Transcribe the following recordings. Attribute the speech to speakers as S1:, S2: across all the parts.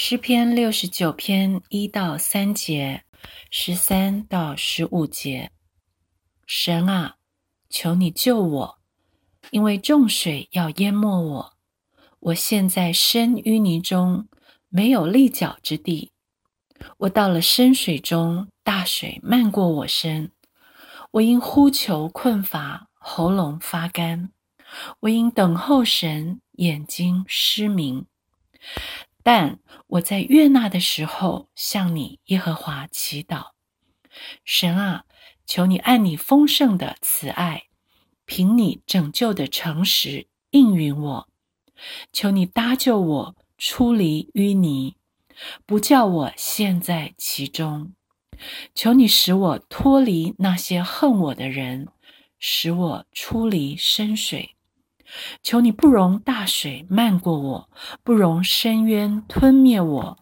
S1: 诗篇六十九篇一到三节，十三到十五节。神啊，求你救我，因为众水要淹没我。我现在深淤泥中，没有立脚之地。我到了深水中，大水漫过我身。我因呼求困乏，喉咙发干；我因等候神，眼睛失明。但我在悦纳的时候，向你耶和华祈祷，神啊，求你按你丰盛的慈爱，凭你拯救的诚实应允我，求你搭救我出离淤泥，不叫我陷在其中。求你使我脱离那些恨我的人，使我出离深水。求你不容大水漫过我，不容深渊吞灭我，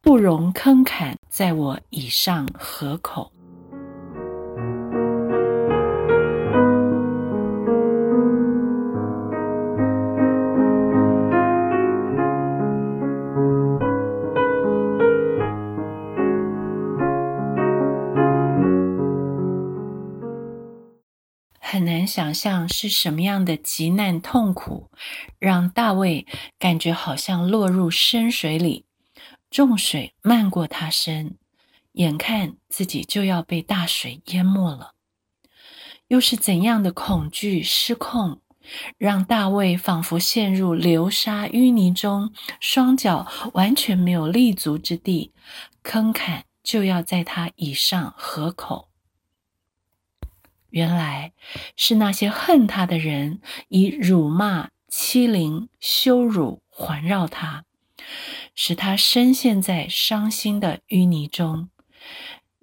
S1: 不容坑坎在我以上河口。很难想象是什么样的极难痛苦，让大卫感觉好像落入深水里，重水漫过他身，眼看自己就要被大水淹没了。又是怎样的恐惧失控，让大卫仿佛陷入流沙淤泥中，双脚完全没有立足之地，坑坎就要在他以上合口。原来是那些恨他的人，以辱骂、欺凌、羞辱环绕他，使他深陷在伤心的淤泥中，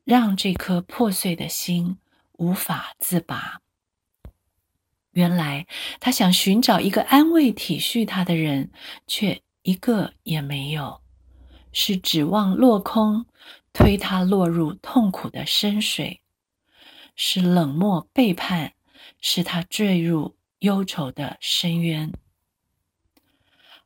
S1: 让这颗破碎的心无法自拔。原来他想寻找一个安慰、体恤他的人，却一个也没有，是指望落空，推他落入痛苦的深水。是冷漠背叛，使他坠入忧愁的深渊。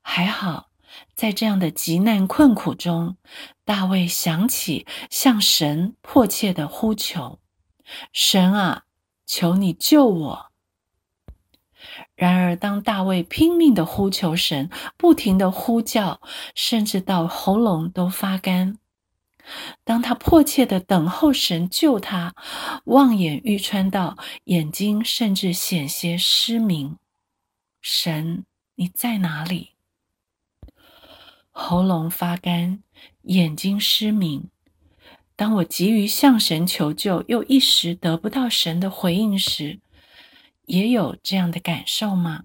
S1: 还好，在这样的极难困苦中，大卫想起向神迫切的呼求：“神啊，求你救我！”然而，当大卫拼命的呼求神，不停的呼叫，甚至到喉咙都发干。当他迫切的等候神救他，望眼欲穿到眼睛，甚至险些失明。神，你在哪里？喉咙发干，眼睛失明。当我急于向神求救，又一时得不到神的回应时，也有这样的感受吗？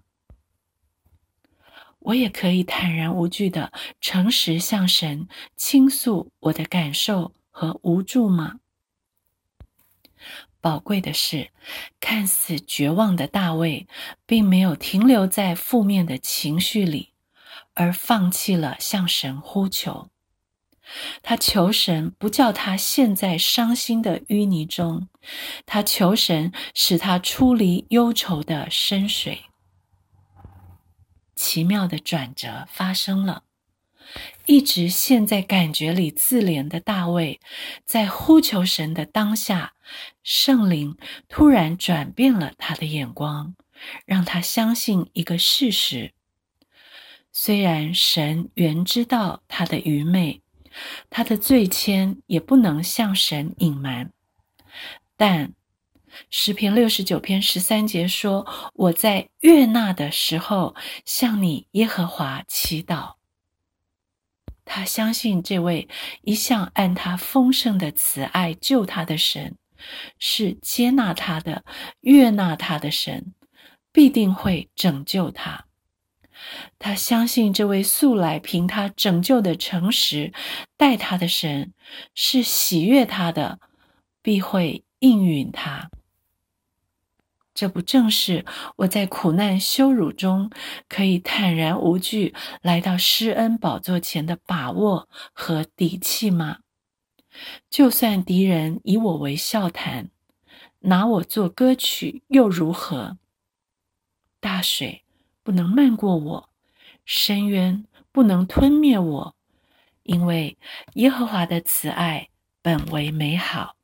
S1: 我也可以坦然无惧的诚实向神倾诉我的感受和无助吗？宝贵的是，看似绝望的大卫，并没有停留在负面的情绪里，而放弃了向神呼求。他求神不叫他陷在伤心的淤泥中，他求神使他出离忧愁的深水。奇妙的转折发生了，一直陷在感觉里自怜的大卫，在呼求神的当下，圣灵突然转变了他的眼光，让他相信一个事实：虽然神原知道他的愚昧，他的罪愆也不能向神隐瞒，但。诗篇六十九篇十三节说：“我在悦纳的时候，向你耶和华祈祷。”他相信这位一向按他丰盛的慈爱救他的神，是接纳他的、悦纳他的神，必定会拯救他。他相信这位素来凭他拯救的诚实待他的神，是喜悦他的，必会应允他。这不正是我在苦难羞辱中可以坦然无惧来到施恩宝座前的把握和底气吗？就算敌人以我为笑谈，拿我做歌曲又如何？大水不能漫过我，深渊不能吞灭我，因为耶和华的慈爱本为美好，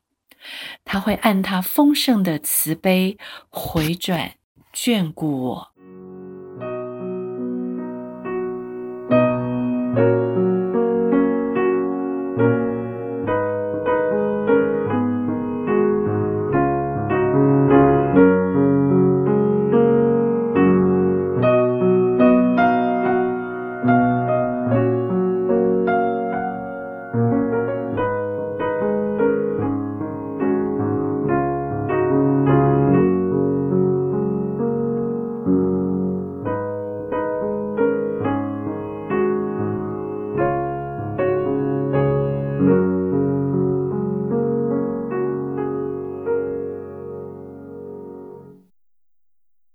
S1: 他会按他丰盛的慈悲回转眷顾我。